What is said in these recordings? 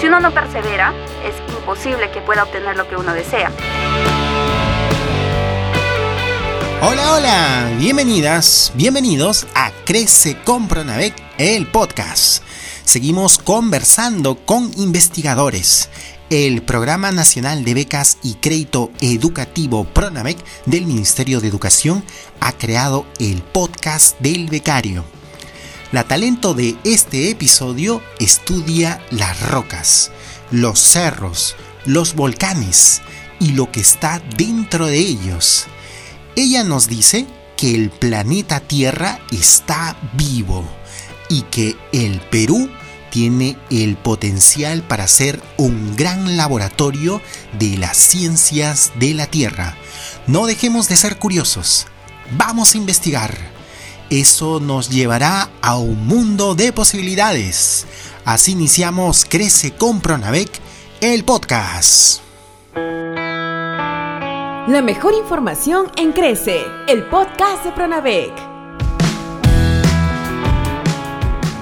Si uno no persevera, es imposible que pueda obtener lo que uno desea. Hola, hola, bienvenidas, bienvenidos a Crece con Pronavec, el podcast. Seguimos conversando con investigadores. El Programa Nacional de Becas y Crédito Educativo PRONAVEC del Ministerio de Educación ha creado el podcast del becario. La talento de este episodio estudia las rocas, los cerros, los volcanes y lo que está dentro de ellos. Ella nos dice que el planeta Tierra está vivo y que el Perú tiene el potencial para ser un gran laboratorio de las ciencias de la Tierra. No dejemos de ser curiosos. Vamos a investigar eso nos llevará a un mundo de posibilidades. Así iniciamos Crece con Pronavec, el podcast. La mejor información en Crece, el podcast de Pronavec.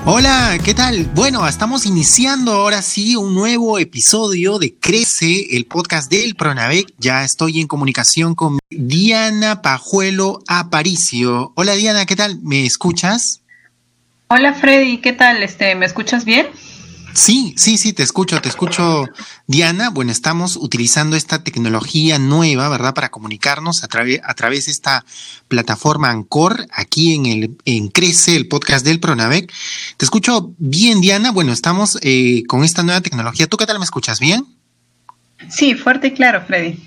Hola, ¿qué tal? Bueno, estamos iniciando ahora sí un nuevo episodio de Crece, el podcast del Pronavec. Ya estoy en comunicación con Diana Pajuelo Aparicio. Hola Diana, ¿qué tal? ¿Me escuchas? Hola Freddy, ¿qué tal? Este, ¿me escuchas bien? Sí, sí, sí, te escucho, te escucho, Diana. Bueno, estamos utilizando esta tecnología nueva, ¿verdad? Para comunicarnos a, través a través de esta plataforma Ancor, aquí en el en Crece, el podcast del Pronavec. Te escucho bien, Diana. Bueno, estamos eh, con esta nueva tecnología. ¿Tú qué tal me escuchas bien? Sí, fuerte y claro, Freddy.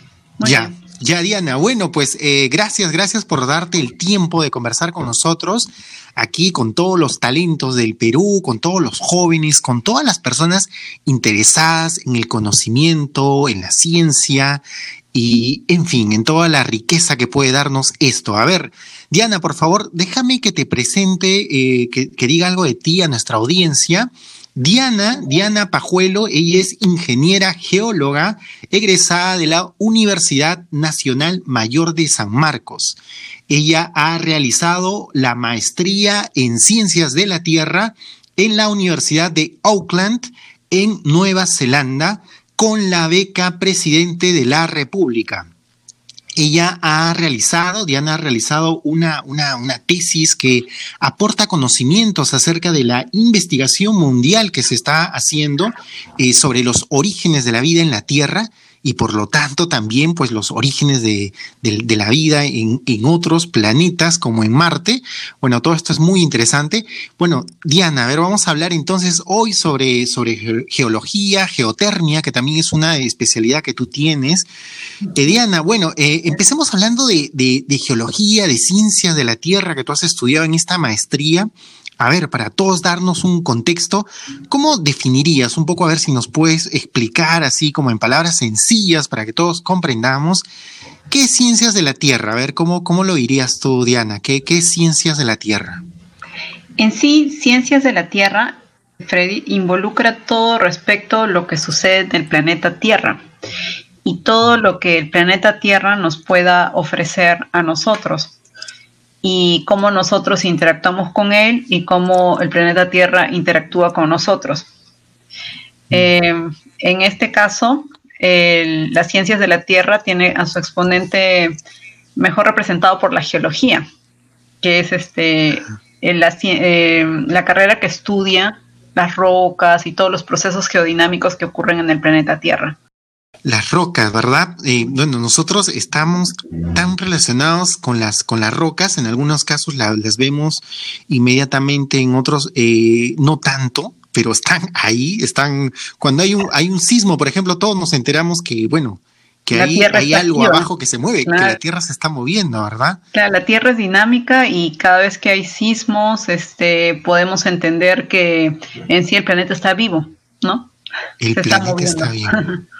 ya. Ya, Diana, bueno, pues eh, gracias, gracias por darte el tiempo de conversar con nosotros aquí, con todos los talentos del Perú, con todos los jóvenes, con todas las personas interesadas en el conocimiento, en la ciencia y, en fin, en toda la riqueza que puede darnos esto. A ver, Diana, por favor, déjame que te presente, eh, que, que diga algo de ti a nuestra audiencia Diana, Diana Pajuelo, ella es ingeniera geóloga egresada de la Universidad Nacional Mayor de San Marcos. Ella ha realizado la maestría en Ciencias de la Tierra en la Universidad de Auckland, en Nueva Zelanda, con la beca Presidente de la República ella ha realizado, Diana ha realizado una, una, una, tesis que aporta conocimientos acerca de la investigación mundial que se está haciendo eh, sobre los orígenes de la vida en la Tierra y por lo tanto también pues los orígenes de, la vida en, otros planetas como en Marte. Bueno, todo esto es muy interesante. Bueno, Diana, a ver, vamos a hablar entonces hoy sobre, sobre geología, geotermia, que también es una especialidad que tú tienes. Eh, Diana, bueno, eh, empecemos hablando de, de geología, de ciencias de la Tierra que tú has estudiado en esta maestría a ver, para todos darnos un contexto, ¿cómo definirías un poco, a ver si nos puedes explicar así como en palabras sencillas para que todos comprendamos, qué ciencias de la Tierra? A ver, ¿cómo, cómo lo dirías tú, Diana? ¿Qué, ¿Qué ciencias de la Tierra? En sí, ciencias de la Tierra, Freddy, involucra todo respecto a lo que sucede en el planeta Tierra y todo lo que el planeta Tierra nos pueda ofrecer a nosotros y cómo nosotros interactuamos con él y cómo el planeta Tierra interactúa con nosotros. Mm. Eh, en este caso, las ciencias de la Tierra tiene a su exponente mejor representado por la geología, que es este, la, eh, la carrera que estudia las rocas y todos los procesos geodinámicos que ocurren en el planeta Tierra. Las rocas, ¿verdad? Eh, bueno, nosotros estamos tan relacionados con las, con las rocas, en algunos casos las vemos inmediatamente, en otros eh, no tanto, pero están ahí, están, cuando hay un, hay un sismo, por ejemplo, todos nos enteramos que, bueno, que hay, hay algo abajo que se mueve, que la Tierra se está moviendo, ¿verdad? Claro, la Tierra es dinámica y cada vez que hay sismos, este, podemos entender que en sí el planeta está vivo, ¿no? El planeta está vivo.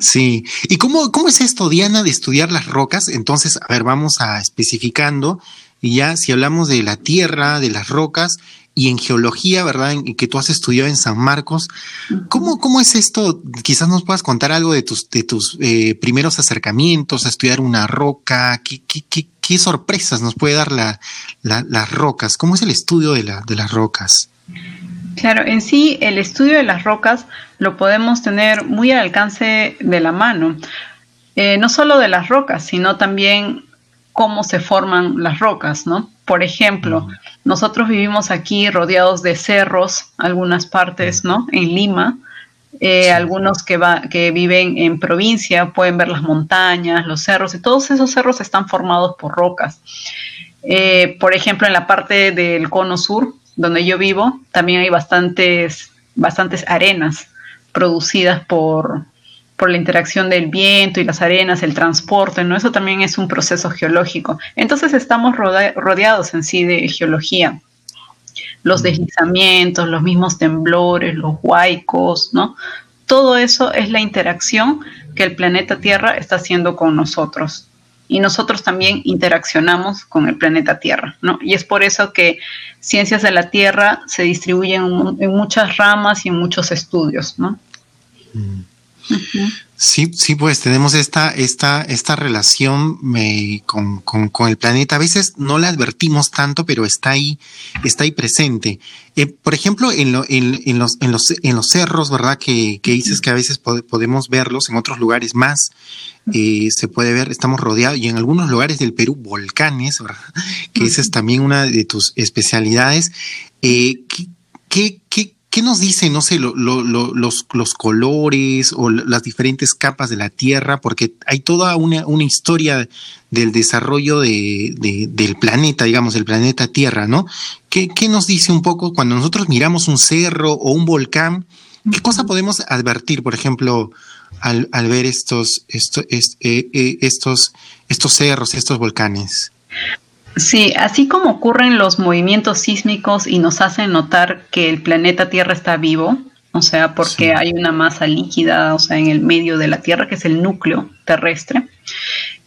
Sí. ¿Y cómo, cómo es esto, Diana, de estudiar las rocas? Entonces, a ver, vamos a especificando. Y ya, si hablamos de la Tierra, de las rocas, y en geología, ¿verdad? En, que tú has estudiado en San Marcos. ¿Cómo, cómo es esto? Quizás nos puedas contar algo de tus, de tus eh, primeros acercamientos a estudiar una roca. ¿Qué, qué, qué, qué sorpresas nos puede dar la, las rocas? ¿Cómo es el estudio de, la, de las rocas? Claro, en sí el estudio de las rocas lo podemos tener muy al alcance de la mano. Eh, no solo de las rocas, sino también cómo se forman las rocas, ¿no? Por ejemplo, nosotros vivimos aquí rodeados de cerros, algunas partes, ¿no? En Lima. Eh, algunos que, va, que viven en provincia pueden ver las montañas, los cerros, y todos esos cerros están formados por rocas. Eh, por ejemplo, en la parte del cono sur, donde yo vivo, también hay bastantes, bastantes arenas producidas por, por la interacción del viento y las arenas, el transporte, ¿no? Eso también es un proceso geológico. Entonces estamos rodeados en sí de geología. Los deslizamientos, los mismos temblores, los huaicos, ¿no? Todo eso es la interacción que el planeta Tierra está haciendo con nosotros. Y nosotros también interaccionamos con el planeta Tierra, ¿no? Y es por eso que ciencias de la Tierra se distribuyen en muchas ramas y en muchos estudios, ¿no? Mm. Sí, sí, pues tenemos esta, esta, esta relación eh, con, con, el planeta. A veces no la advertimos tanto, pero está ahí, está ahí presente. Eh, por ejemplo, en, lo, en, en, los, en, los, en los cerros, ¿verdad? Que, que dices que a veces podemos verlos, en otros lugares más eh, se puede ver, estamos rodeados, y en algunos lugares del Perú, volcanes, ¿verdad? Que esa es también una de tus especialidades. ¿qué, qué, qué ¿Qué nos dicen, no sé, los, los, colores o las diferentes capas de la Tierra? Porque hay toda una, una historia del desarrollo de, del planeta, digamos, del planeta Tierra, ¿no? ¿Qué, ¿Qué, nos dice un poco cuando nosotros miramos un cerro o un volcán? ¿Qué cosa podemos advertir, por ejemplo, al, al ver estos, estos, eh, eh, estos, estos cerros, estos volcanes? Sí, así como ocurren los movimientos sísmicos y nos hacen notar que el planeta Tierra está vivo, o sea, porque hay una masa líquida, o sea, en el medio de la Tierra, que es el núcleo terrestre.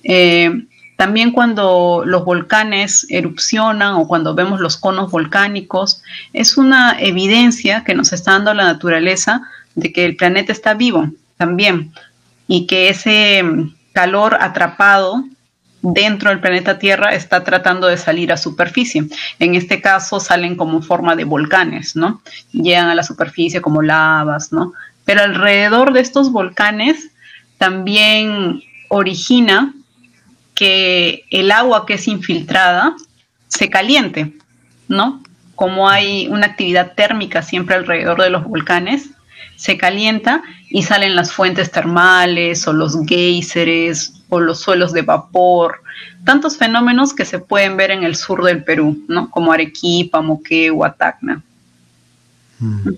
Eh, también cuando los volcanes erupcionan o cuando vemos los conos volcánicos, es una evidencia que nos está dando la naturaleza de que el planeta está vivo también y que ese calor atrapado dentro del planeta Tierra está tratando de salir a superficie. En este caso salen como forma de volcanes, ¿no? Llegan a la superficie como lavas, ¿no? Pero alrededor de estos volcanes también origina que el agua que es infiltrada se caliente, ¿no? Como hay una actividad térmica siempre alrededor de los volcanes, se calienta y salen las fuentes termales o los géiseres los suelos de vapor, tantos fenómenos que se pueden ver en el sur del Perú, ¿no? Como Arequipa, Moquegua, Tacna. Mm.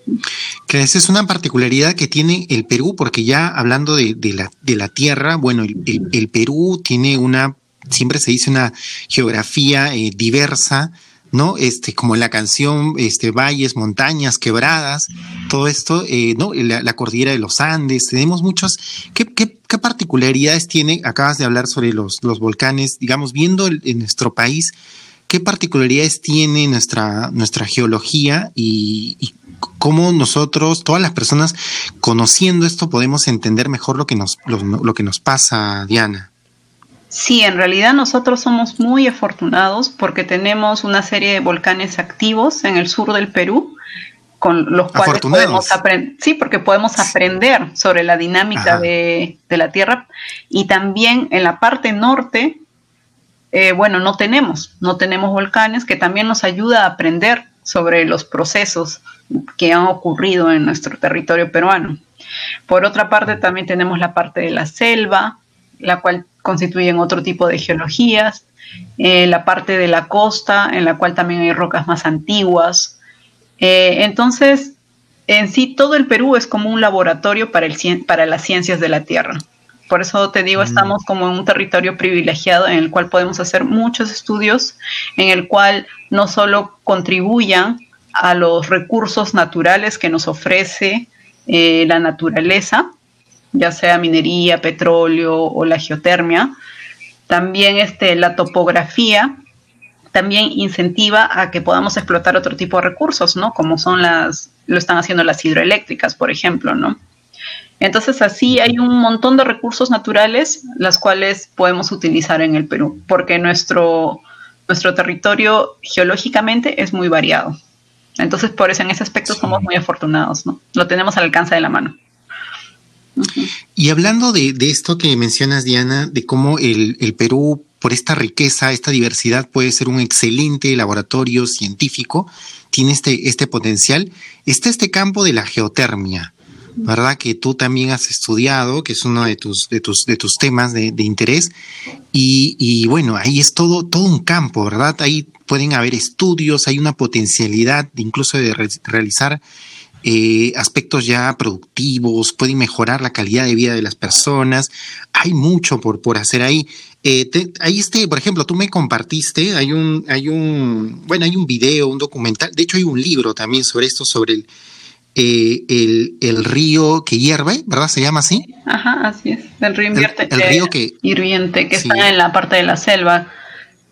Que esa es una particularidad que tiene el Perú, porque ya hablando de, la, de la, tierra, bueno, el, Perú tiene una, siempre se dice una geografía eh, diversa, ¿no? Este, como en la canción, este, valles, montañas, quebradas, todo esto, eh, ¿no? La, cordillera de los Andes, tenemos muchos. ¿Qué, qué, qué particularidades tiene? Acabas de hablar sobre los, los volcanes, digamos, viendo en nuestro país, ¿qué particularidades tiene nuestra, nuestra geología y, cómo nosotros, todas las personas, conociendo esto, podemos entender mejor lo que nos, lo que nos pasa, Diana? Sí, en realidad nosotros somos muy afortunados porque tenemos una serie de volcanes activos en el sur del Perú con los cuales podemos aprender, sí, porque podemos aprender sobre la dinámica de, la Tierra y también en la parte norte, eh, bueno, no tenemos, no tenemos volcanes que también nos ayuda a aprender sobre los procesos que han ocurrido en nuestro territorio peruano. Por otra parte, también tenemos la parte de la selva, la cual constituyen otro tipo de geologías, eh, la parte de la costa, en la cual también hay rocas más antiguas. Eh, entonces, en sí, todo el Perú es como un laboratorio para, el, para las ciencias de la Tierra. Por eso te digo, mm. estamos como en un territorio privilegiado en el cual podemos hacer muchos estudios, en el cual no solo contribuyan a los recursos naturales que nos ofrece eh, la naturaleza, ya sea minería, petróleo o la geotermia. También este, la topografía también incentiva a que podamos explotar otro tipo de recursos, ¿no? Como son las, lo están haciendo las hidroeléctricas, por ejemplo, ¿no? Entonces así hay un montón de recursos naturales las cuales podemos utilizar en el Perú, porque nuestro, nuestro territorio geológicamente es muy variado. Entonces por eso en ese aspecto somos muy afortunados, ¿no? Lo tenemos al alcance de la mano. Y hablando de, de, esto que mencionas, Diana, de cómo el, el Perú por esta riqueza, esta diversidad, puede ser un excelente laboratorio científico, tiene este, este potencial. Está este campo de la geotermia, ¿verdad? Que tú también has estudiado, que es uno de tus, de tus, de tus temas de, de interés. Y, bueno, ahí es todo, todo un campo, ¿verdad? Ahí pueden haber estudios, hay una potencialidad incluso de re realizar eh, aspectos ya productivos, pueden mejorar la calidad de vida de las personas. Hay mucho por, por hacer ahí. Eh, te, ahí este, por ejemplo, tú me compartiste, hay un, hay un, bueno, hay un video, un documental, de hecho hay un libro también sobre esto, sobre el, eh, el, el, río que hierve, ¿verdad? ¿Se llama así? Ajá, así es, el río Invierte, el, el río que, hirviente, que sí. está en la parte de la selva,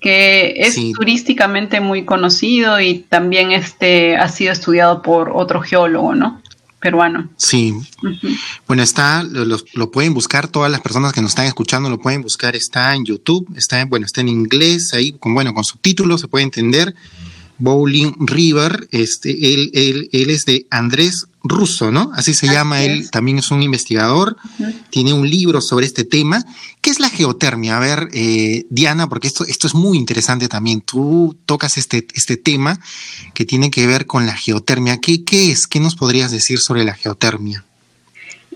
que es sí. turísticamente muy conocido y también este, ha sido estudiado por otro geólogo, ¿no? Peruano. Sí. Uh -huh. Bueno, está, lo, lo, pueden buscar, todas las personas que nos están escuchando lo pueden buscar, está en YouTube, está en, bueno, está en inglés, ahí, con, bueno, con subtítulos se puede entender. Bowling River, este, él, él, él es de Andrés Russo, ¿no? Así se Así llama, es. él también es un investigador, uh -huh. tiene un libro sobre este tema. ¿Qué es la geotermia? A ver, eh, Diana, porque esto, esto es muy interesante también. Tú tocas este, este tema que tiene que ver con la geotermia. ¿Qué, qué es? ¿Qué nos podrías decir sobre la geotermia?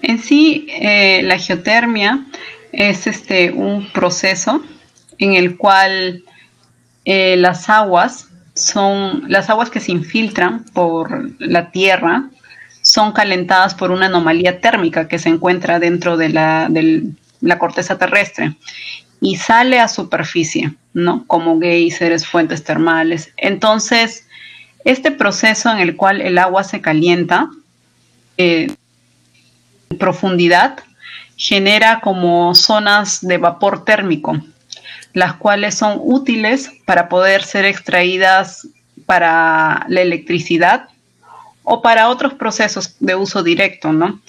En sí, eh, la geotermia es este, un proceso en el cual eh, las aguas son las aguas que se infiltran por la tierra son calentadas por una anomalía térmica que se encuentra dentro de la, de la corteza terrestre y sale a superficie, ¿no? Como geysers, fuentes termales. Entonces, este proceso en el cual el agua se calienta eh, en profundidad genera como zonas de vapor térmico, las cuales son útiles para poder ser extraídas para la electricidad o para otros procesos de uso directo, ¿no?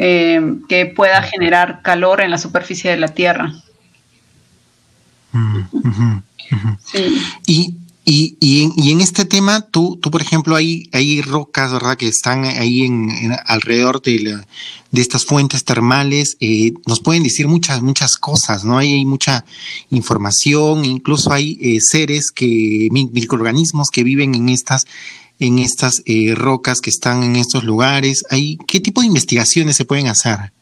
Eh, que pueda generar calor en la superficie de la Tierra. Uh -huh, uh -huh. Sí. Y, y, y, en, y, en, este tema, tú, tú por ejemplo, hay, hay rocas, ¿verdad?, que están ahí en, en alrededor de, la, de, estas fuentes termales. Eh, nos pueden decir muchas, muchas cosas, ¿no? Hay, hay mucha información, incluso hay eh, seres que, microorganismos que viven en estas en estas eh, rocas que están en estos lugares? ¿Hay, ¿Qué tipo de investigaciones se pueden hacer?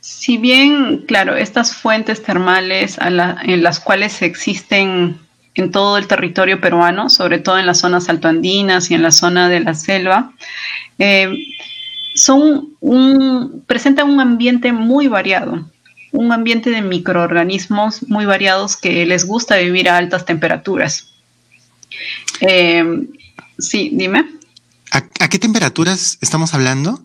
Si bien, claro, estas fuentes termales en las cuales existen en todo el territorio peruano, sobre todo en las zonas altoandinas y en la zona de la selva, eh, son un, presentan un ambiente muy variado, un ambiente de microorganismos muy variados que les gusta vivir a altas temperaturas. Eh, Sí, dime. ¿A, ¿A, qué temperaturas estamos hablando?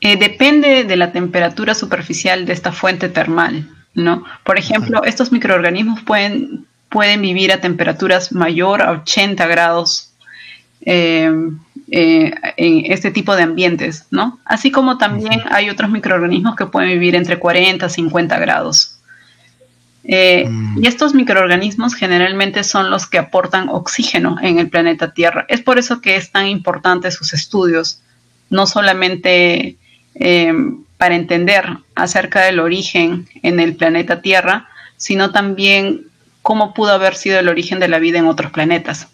Eh, depende de la temperatura superficial de esta fuente termal, ¿no? Por ejemplo, uh -huh. estos microorganismos pueden, pueden vivir a temperaturas mayor a 80 grados eh, eh, en este tipo de ambientes, ¿no? Así como también hay otros microorganismos que pueden vivir entre 40 y 50 grados. Eh, mm. Y estos microorganismos generalmente son los que aportan oxígeno en el planeta Tierra. Es por eso que es tan importante sus estudios, no solamente eh, para entender acerca del origen en el planeta Tierra, sino también cómo pudo haber sido el origen de la vida en otros planetas.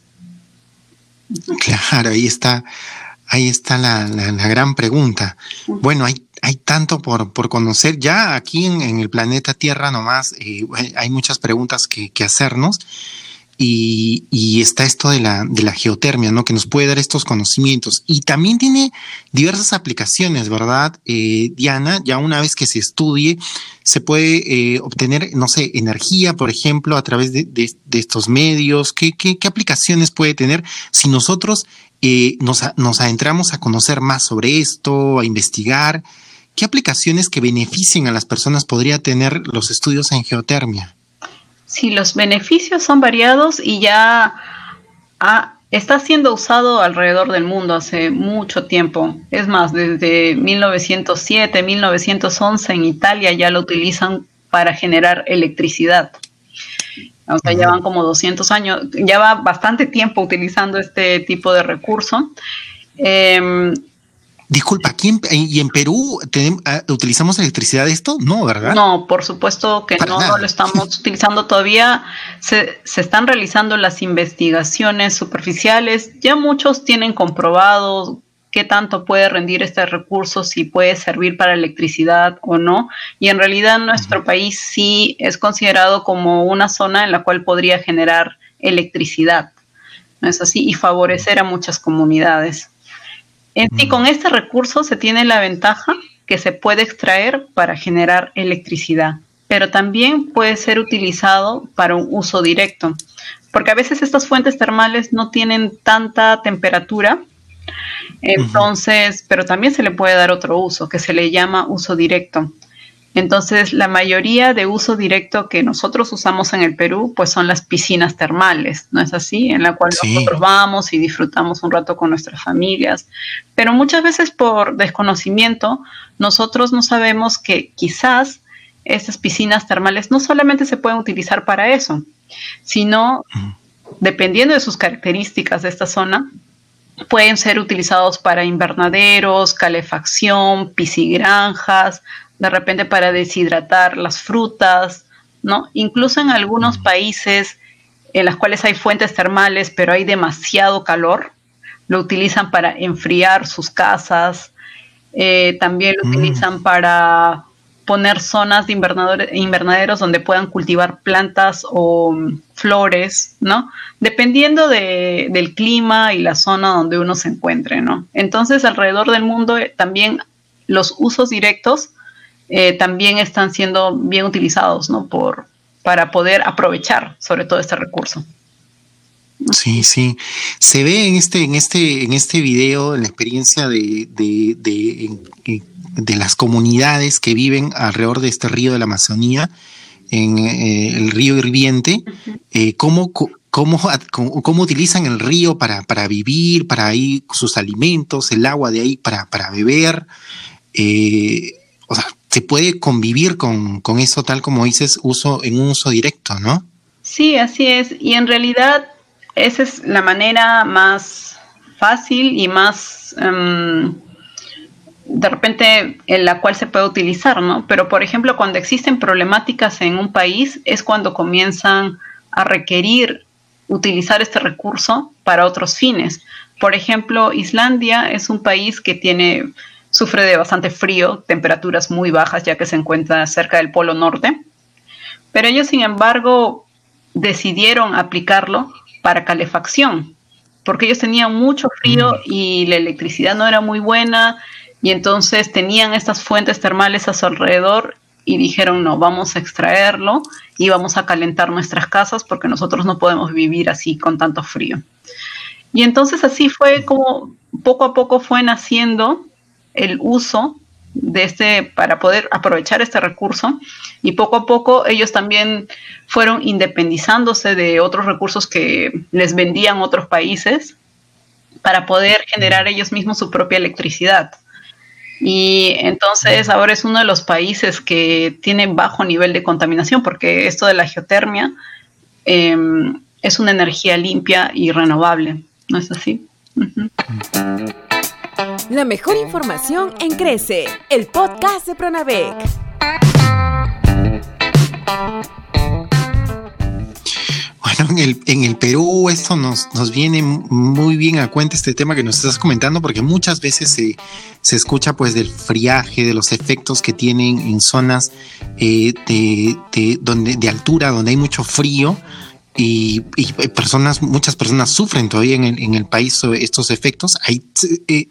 Claro, ahí está, ahí está la, la, la gran pregunta. Bueno, hay hay tanto por, por conocer. Ya aquí en, en, el planeta Tierra nomás eh, hay muchas preguntas que, que hacernos. y, está esto de la, de la geotermia, ¿no? Que nos puede dar estos conocimientos. Y también tiene diversas aplicaciones, ¿verdad, eh, Diana? Ya una vez que se estudie, se puede eh, obtener, no sé, energía, por ejemplo, a través de, estos medios. ¿Qué, ¿Qué, qué, aplicaciones puede tener si nosotros eh, nos, nos adentramos a conocer más sobre esto, a investigar? ¿Qué aplicaciones que beneficien a las personas podría tener los estudios en geotermia? Sí, los beneficios son variados y ya está siendo usado alrededor del mundo hace mucho tiempo. Es más, desde 1907, 1911 en Italia ya lo utilizan para generar electricidad. O sea, ya van como 200 años, ya va bastante tiempo utilizando este tipo de recurso. Eh, Disculpa, ¿aquí en, y en Perú ah, utilizamos electricidad de esto? No, ¿verdad? No, por supuesto que no, no, lo estamos utilizando todavía. Se, se, están realizando las investigaciones superficiales. Ya muchos tienen comprobado qué tanto puede rendir este recurso, si puede servir para electricidad o no. Y en realidad nuestro país sí es considerado como una zona en la cual podría generar electricidad. ¿No es así? Y favorecer a muchas comunidades. Y con este recurso se tiene la ventaja que se puede extraer para generar electricidad, pero también puede ser utilizado para un uso directo, porque a veces estas fuentes termales no tienen tanta temperatura, entonces, pero también se le puede dar otro uso que se le llama uso directo. Entonces, la mayoría de uso directo que nosotros usamos en el Perú, pues son las piscinas termales, ¿no es así? En la cual nosotros vamos y disfrutamos un rato con nuestras familias. Pero muchas veces por desconocimiento, nosotros no sabemos que quizás estas piscinas termales no solamente se pueden utilizar para eso, sino, dependiendo de sus características de esta zona, pueden ser utilizados para invernaderos, calefacción, piscigranjas, de repente para deshidratar las frutas, ¿no? Incluso en algunos países en los cuales hay fuentes termales, pero hay demasiado calor, lo utilizan para enfriar sus casas, eh, también lo mm. utilizan para poner zonas de invernaderos donde puedan cultivar plantas o mm, flores, ¿no? Dependiendo del clima y la zona donde uno se encuentre, ¿no? Entonces, alrededor del mundo eh, también los usos directos eh, también están siendo bien utilizados, ¿no? Por, para poder aprovechar sobre todo este recurso. Sí, sí. Se ve en este, en este, en este video la experiencia de, de, de, las comunidades que viven alrededor de este río de la Amazonía, en eh, el río hirviente, eh, cómo, cómo, cómo, utilizan el río para, para vivir, para ahí sus alimentos, el agua de ahí para, para beber. o sea, se puede convivir con, eso tal como dices, uso en un uso directo, ¿no? Sí, así es. Y en realidad esa es la manera más fácil y más em, de repente en la cual se puede utilizar, ¿no? Pero por ejemplo, cuando existen problemáticas en un país es cuando comienzan a requerir utilizar este recurso para otros fines. Por ejemplo, Islandia es un país que tiene Sufre de bastante frío, temperaturas muy bajas ya que se encuentra cerca del Polo Norte. Pero ellos, sin embargo, decidieron aplicarlo para calefacción, porque ellos tenían mucho frío mm. y la electricidad no era muy buena y entonces tenían estas fuentes termales a su alrededor y dijeron, no, vamos a extraerlo y vamos a calentar nuestras casas porque nosotros no podemos vivir así con tanto frío. Y entonces así fue como poco a poco fue naciendo el uso de este para poder aprovechar este recurso y poco a poco ellos también fueron independizándose de otros recursos que les vendían otros países para poder generar ellos mismos su propia electricidad. Y entonces ahora es uno de los países que tiene bajo nivel de contaminación porque esto de la geotermia em, es una energía limpia y renovable, ¿no es así? La mejor información en Crece, el podcast de Pronavec. Bueno, en el, en el Perú esto nos, nos viene muy bien a cuenta este tema que nos estás comentando, porque muchas veces se, se escucha pues del friaje, de los efectos que tienen en zonas eh, de, de, donde, de altura, donde hay mucho frío, y, personas, muchas personas sufren todavía en el, en el país estos efectos. Eh, eh,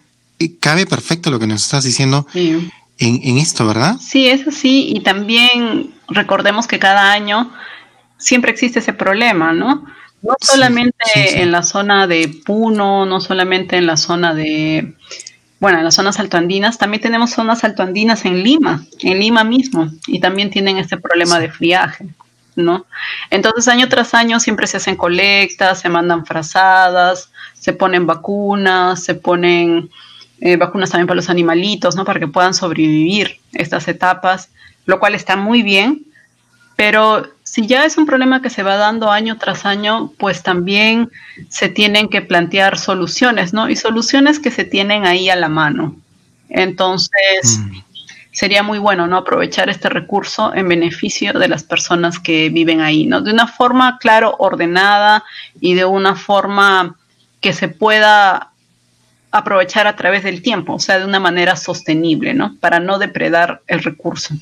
cabe perfecto lo que nos estás diciendo en, en, esto, ¿verdad? Sí, es así. Y también recordemos que cada año siempre existe ese problema, ¿no? No solamente en la zona de Puno, no solamente en la zona de, bueno, en las zonas altoandinas, también tenemos zonas altoandinas en Lima, en Lima mismo, y también tienen este problema de friaje. ¿no? Entonces, año tras año siempre se hacen colectas, se mandan frazadas, se ponen vacunas, se ponen eh, vacunas también para los animalitos, ¿no? Para que puedan sobrevivir estas etapas, lo cual está muy bien, pero si ya es un problema que se va dando año tras año, pues también se tienen que plantear soluciones, ¿no? Y soluciones que se tienen ahí a la mano. Entonces, mm sería muy bueno no aprovechar este recurso en beneficio de las personas que viven ahí, ¿no? De una forma, claro, ordenada y de una forma que se pueda aprovechar a través del tiempo, o sea, de una manera sostenible, ¿no? Para no depredar el recurso.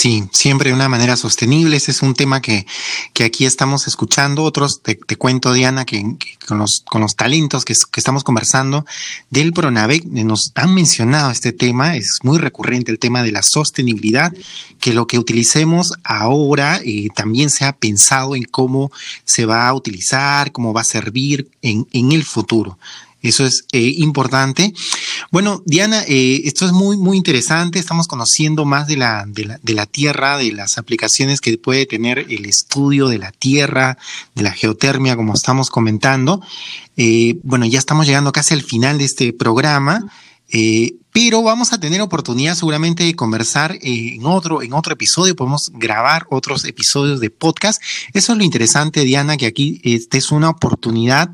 Sí, siempre de una manera sostenible. Ese es un tema que, que aquí estamos escuchando. Otros, te, cuento, Diana, que, con, los, con los talentos que, que, estamos conversando del Pronavec nos han mencionado este tema. Es muy recurrente el tema de la sostenibilidad, que lo que utilicemos ahora eh, también se ha pensado en cómo se va a utilizar, cómo va a servir en, en el futuro. Eso es eh, importante. Bueno, Diana, eh, esto es muy, muy interesante. Estamos conociendo más de la, de la, de, la, Tierra, de las aplicaciones que puede tener el estudio de la Tierra, de la geotermia, como estamos comentando. Eh, bueno, ya estamos llegando casi al final de este programa. pero vamos a tener oportunidad seguramente de conversar en otro, en otro episodio, podemos grabar otros episodios de podcast. Eso es lo interesante, Diana, que aquí esta es una oportunidad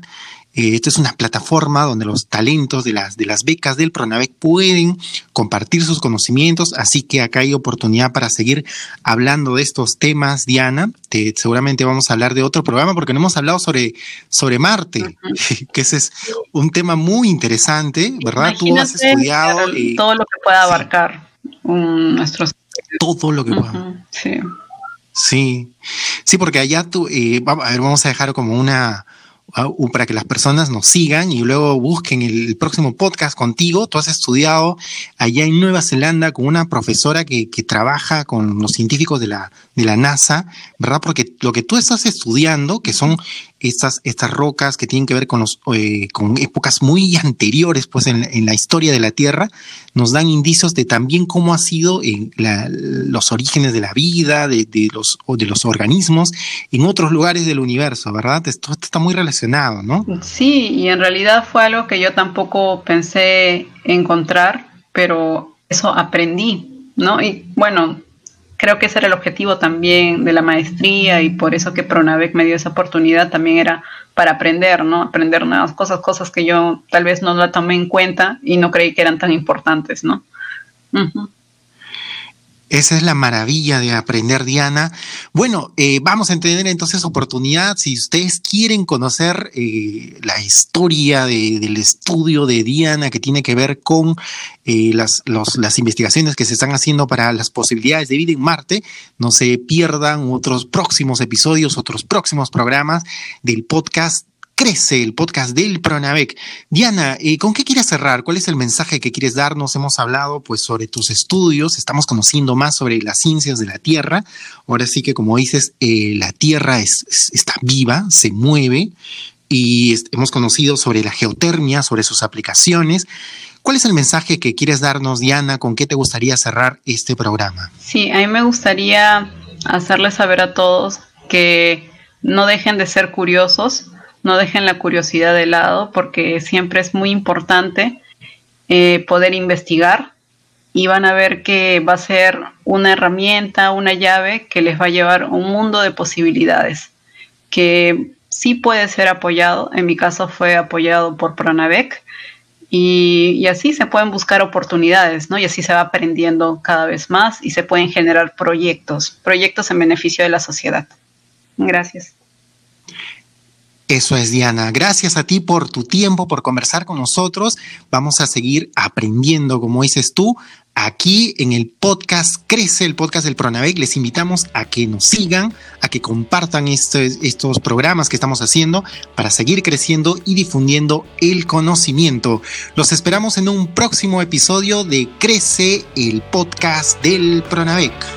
eh, esto es una plataforma donde los talentos de las, de las becas del Pronavec pueden compartir sus conocimientos, así que acá hay oportunidad para seguir hablando de estos temas, Diana. seguramente vamos a hablar de otro programa porque no hemos hablado sobre, sobre Marte, que ese es un tema muy interesante, ¿verdad? Tú has estudiado... Eh, todo lo que pueda abarcar nuestros... Todo lo que pueda. Sí. Sí, sí, porque allá tú, eh, a ver, vamos a dejar como una, para que las personas nos sigan y luego busquen el, próximo podcast contigo. Tú has estudiado allá en Nueva Zelanda con una profesora que, que, trabaja con los científicos de la, de la NASA, ¿verdad? Porque lo que tú estás estudiando, que son estas, estas rocas que tienen que ver con, los, eh, con épocas muy anteriores pues, en, en, la historia de la Tierra, nos dan indicios de también cómo ha sido en la, los orígenes de la vida, de, los, de los organismos en otros lugares del universo, ¿verdad? Esto está muy relacionado, ¿no? Sí, y en realidad fue algo que yo tampoco pensé encontrar, pero eso aprendí, ¿no? Y bueno, creo que ese era el objetivo también de la maestría y por eso que Pronavec me dio esa oportunidad también era para aprender, ¿no? Aprender nuevas cosas, cosas que yo tal vez no la tomé en cuenta y no creí que eran tan importantes, ¿no? Esa es la maravilla de aprender, Diana. Bueno, eh, vamos a tener entonces oportunidad, si ustedes quieren conocer eh, la historia del estudio de Diana que tiene que ver con eh, las, las investigaciones que se están haciendo para las posibilidades de vida en Marte, no se pierdan otros próximos episodios, otros próximos programas del podcast Crece, el podcast del Pronavec. Diana, eh, ¿con qué quieres cerrar? ¿Cuál es el mensaje que quieres darnos? Hemos hablado pues sobre tus estudios, estamos conociendo más sobre las ciencias de la Tierra. Ahora sí que como dices, eh, la Tierra es, está viva, se mueve y hemos conocido sobre la geotermia, sobre sus aplicaciones. ¿Cuál es el mensaje que quieres darnos, Diana? ¿Con qué te gustaría cerrar este programa? Sí, a mí me gustaría hacerles saber a todos que no dejen de ser curiosos, no dejen la curiosidad de lado porque siempre es muy importante eh, poder investigar y van a ver que va a ser una herramienta, una llave que les va a llevar un mundo de posibilidades que sí puede ser apoyado. En mi caso fue apoyado por Pronavec y, y, así se pueden buscar oportunidades, ¿no? Y así se va aprendiendo cada vez más y se pueden generar proyectos, proyectos en beneficio de la sociedad. Gracias. Eso es, Diana. Gracias a ti por tu tiempo, por conversar con nosotros. Vamos a seguir aprendiendo, como dices tú, aquí en el podcast Crece, el podcast del Pronavec. Les invitamos a que nos sigan, a que compartan estos, estos programas que estamos haciendo para seguir creciendo y difundiendo el conocimiento. Los esperamos en un próximo episodio de Crece, el podcast del Pronavec.